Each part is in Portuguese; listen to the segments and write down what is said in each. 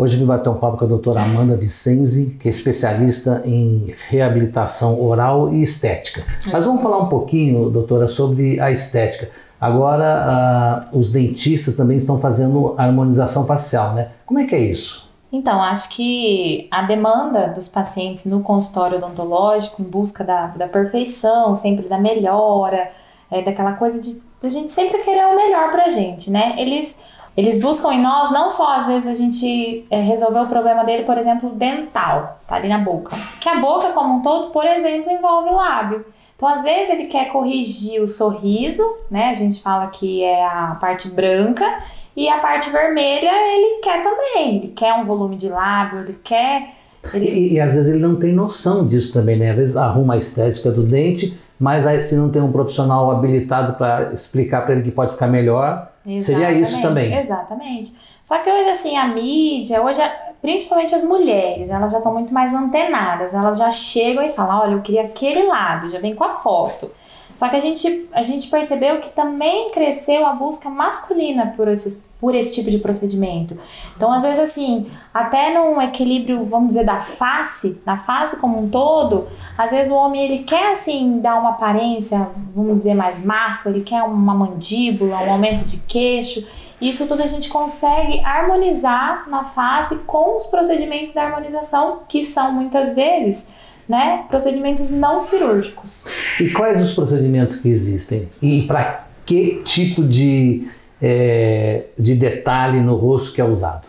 Hoje vim bater um papo com a doutora Amanda Vicenzi, que é especialista em reabilitação oral e estética. Mas vamos falar um pouquinho, doutora, sobre a estética. Agora, uh, os dentistas também estão fazendo harmonização facial, né? Como é que é isso? Então, acho que a demanda dos pacientes no consultório odontológico em busca da, da perfeição, sempre da melhora, é, daquela coisa de, de a gente sempre querer o melhor pra gente, né? Eles, eles buscam em nós não só às vezes a gente é, resolver o problema dele, por exemplo, dental, tá ali na boca. Que a boca como um todo, por exemplo, envolve lábio. Então, às vezes ele quer corrigir o sorriso, né? A gente fala que é a parte branca e a parte vermelha ele quer também, ele quer um volume de lábio, ele quer. Ele... E, e, às vezes ele não tem noção disso também, né? Às vezes arruma a estética do dente, mas aí, se não tem um profissional habilitado para explicar para ele que pode ficar melhor, Exatamente, seria isso também. Exatamente. Só que hoje, assim, a mídia, hoje, principalmente as mulheres, elas já estão muito mais antenadas, elas já chegam e falam: olha, eu queria aquele lado, já vem com a foto. Só que a gente, a gente percebeu que também cresceu a busca masculina por, esses, por esse tipo de procedimento. Então, às vezes, assim, até num equilíbrio, vamos dizer, da face, da face como um todo, às vezes o homem ele quer, assim, dar uma aparência, vamos dizer, mais máscula, ele quer uma mandíbula, um aumento de queixo. Isso tudo a gente consegue harmonizar na face com os procedimentos da harmonização, que são muitas vezes né, procedimentos não cirúrgicos. E quais os procedimentos que existem? E para que tipo de, é, de detalhe no rosto que é usado?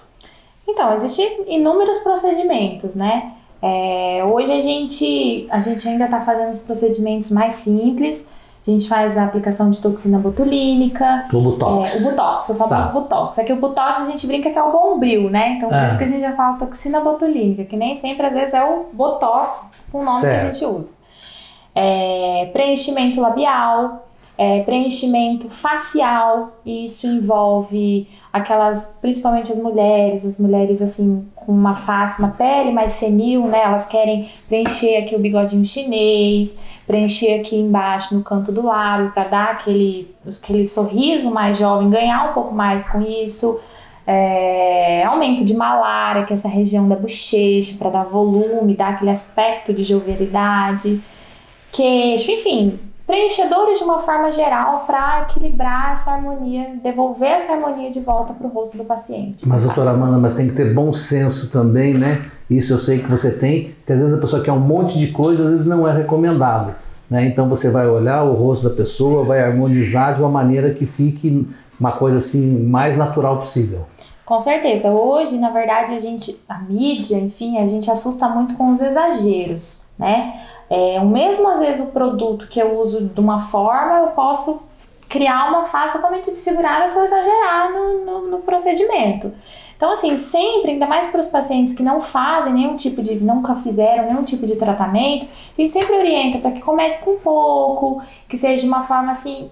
Então, existem inúmeros procedimentos, né? É, hoje a gente, a gente ainda está fazendo os procedimentos mais simples, a gente faz a aplicação de toxina botulínica. O Botox. É, o Botox, o famoso tá. Botox. Aqui o Botox a gente brinca que é o bombril, né? Então por é. isso que a gente já fala toxina botulínica, que nem sempre às vezes é o Botox com o nome certo. que a gente usa. É, preenchimento labial, é, preenchimento facial, e isso envolve aquelas, principalmente as mulheres, as mulheres assim, com uma face, uma pele mais senil, né? Elas querem preencher aqui o bigodinho chinês, preencher aqui embaixo no canto do lábio para dar aquele, aquele sorriso mais jovem, ganhar um pouco mais com isso. É, aumento de malária, que é essa região da bochecha, para dar volume, dar aquele aspecto de jovialidade, queixo, enfim, preenchedores de uma forma geral para equilibrar essa harmonia, devolver essa harmonia de volta para o rosto do paciente. Mas, doutora Amanda, mas tem que ter bom senso também, né? Isso eu sei que você tem, que às vezes a pessoa quer um monte de coisa, às vezes não é recomendável. Né? Então você vai olhar o rosto da pessoa, vai harmonizar de uma maneira que fique uma coisa assim mais natural possível. Com certeza. Hoje, na verdade, a gente, a mídia, enfim, a gente assusta muito com os exageros, né? É, o mesmo, às vezes, o produto que eu uso de uma forma, eu posso criar uma face totalmente desfigurada se eu exagerar no, no, no procedimento. Então, assim, sempre, ainda mais para os pacientes que não fazem nenhum tipo de, nunca fizeram nenhum tipo de tratamento, a gente sempre orienta para que comece com pouco, que seja de uma forma assim.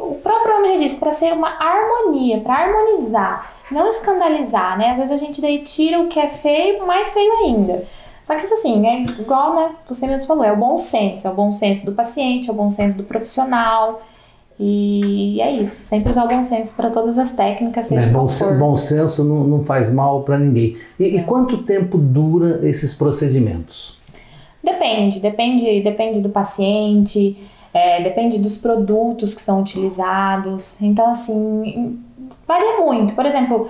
O próprio nome já disse, para ser uma harmonia, para harmonizar, não escandalizar, né? Às vezes a gente daí tira o que é feio, mais feio ainda. Só que isso assim, é igual, né? Você mesmo falou, é o bom senso, é o bom senso do paciente, é o bom senso do profissional. E é isso, sempre usar o bom senso para todas as técnicas. É, bom, bom senso não, não faz mal para ninguém. E, é. e, quanto tempo dura esses procedimentos? Depende, depende, depende do paciente, é, depende dos produtos que são utilizados. Então, assim, varia muito. Por exemplo,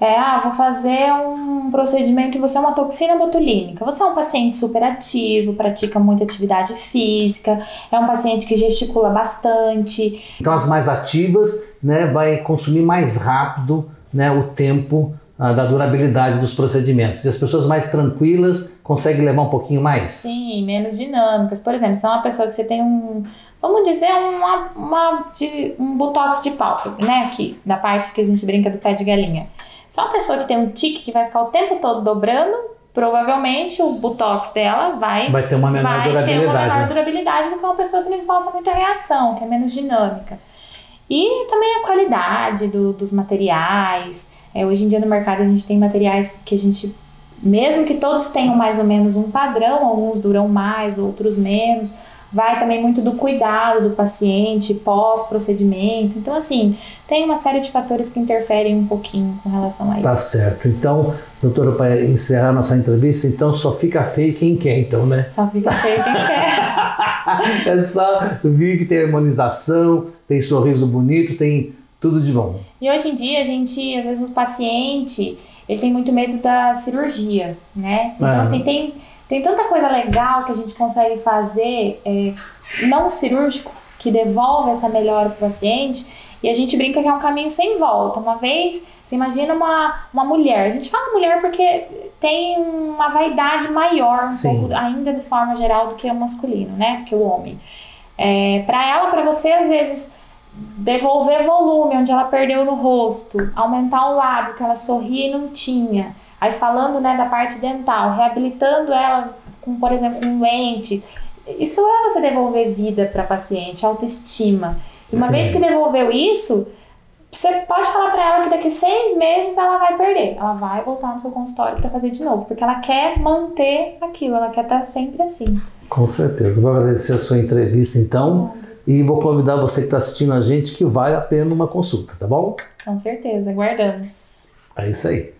é, ah, vou fazer um procedimento e você é uma toxina botulínica. Você é um paciente super ativo, pratica muita atividade física, é um paciente que gesticula bastante. Então as mais ativas, né, vai consumir mais rápido, né, o tempo ah, da durabilidade dos procedimentos. E as pessoas mais tranquilas conseguem levar um pouquinho mais? Sim, menos dinâmicas. Por exemplo, se é uma pessoa que você tem um, vamos dizer, uma, uma de, um botox de pálpebra, né, aqui, da parte que a gente brinca do pé de galinha. Se é uma pessoa que tem um tique que vai ficar o tempo todo dobrando, provavelmente o botox dela vai, vai ter uma menor vai durabilidade. Ter uma menor durabilidade do que uma pessoa que não esboça muita reação, que é menos dinâmica. E também a qualidade do, dos materiais. É, hoje em dia no mercado a gente tem materiais que a gente, mesmo que todos tenham mais ou menos um padrão, alguns duram mais, outros menos vai também muito do cuidado do paciente pós-procedimento. Então, assim, tem uma série de fatores que interferem um pouquinho com relação a isso. Tá certo. Então, Doutora, para encerrar nossa entrevista, então só fica feio quem quer, então, né? Só fica feio quem quer. é só vir que tem harmonização, tem sorriso bonito, tem tudo de bom. E hoje em dia, a gente, às vezes, o paciente, ele tem muito medo da cirurgia, né? Então, ah. assim, tem, tem tanta coisa legal que a gente consegue fazer é, não cirúrgico, que devolve essa melhora para o paciente. E a gente brinca que é um caminho sem volta. Uma vez, você imagina uma, uma mulher. A gente fala mulher porque tem uma vaidade maior, um pouco, ainda de forma geral, do que o masculino, né? Do que o homem. É, para ela, para você, às vezes, devolver volume onde ela perdeu no rosto, aumentar o lábio que ela sorria e não tinha. Aí falando né, da parte dental, reabilitando ela com, por exemplo, com lentes. Isso é você devolver vida para paciente, autoestima. E uma Sim. vez que devolveu isso, você pode falar para ela que daqui seis meses ela vai perder. Ela vai voltar no seu consultório para fazer de novo, porque ela quer manter aquilo, ela quer estar sempre assim. Com certeza. Vou agradecer a sua entrevista então. E vou convidar você que está assistindo a gente que vale a pena uma consulta, tá bom? Com certeza, guardamos. É isso aí.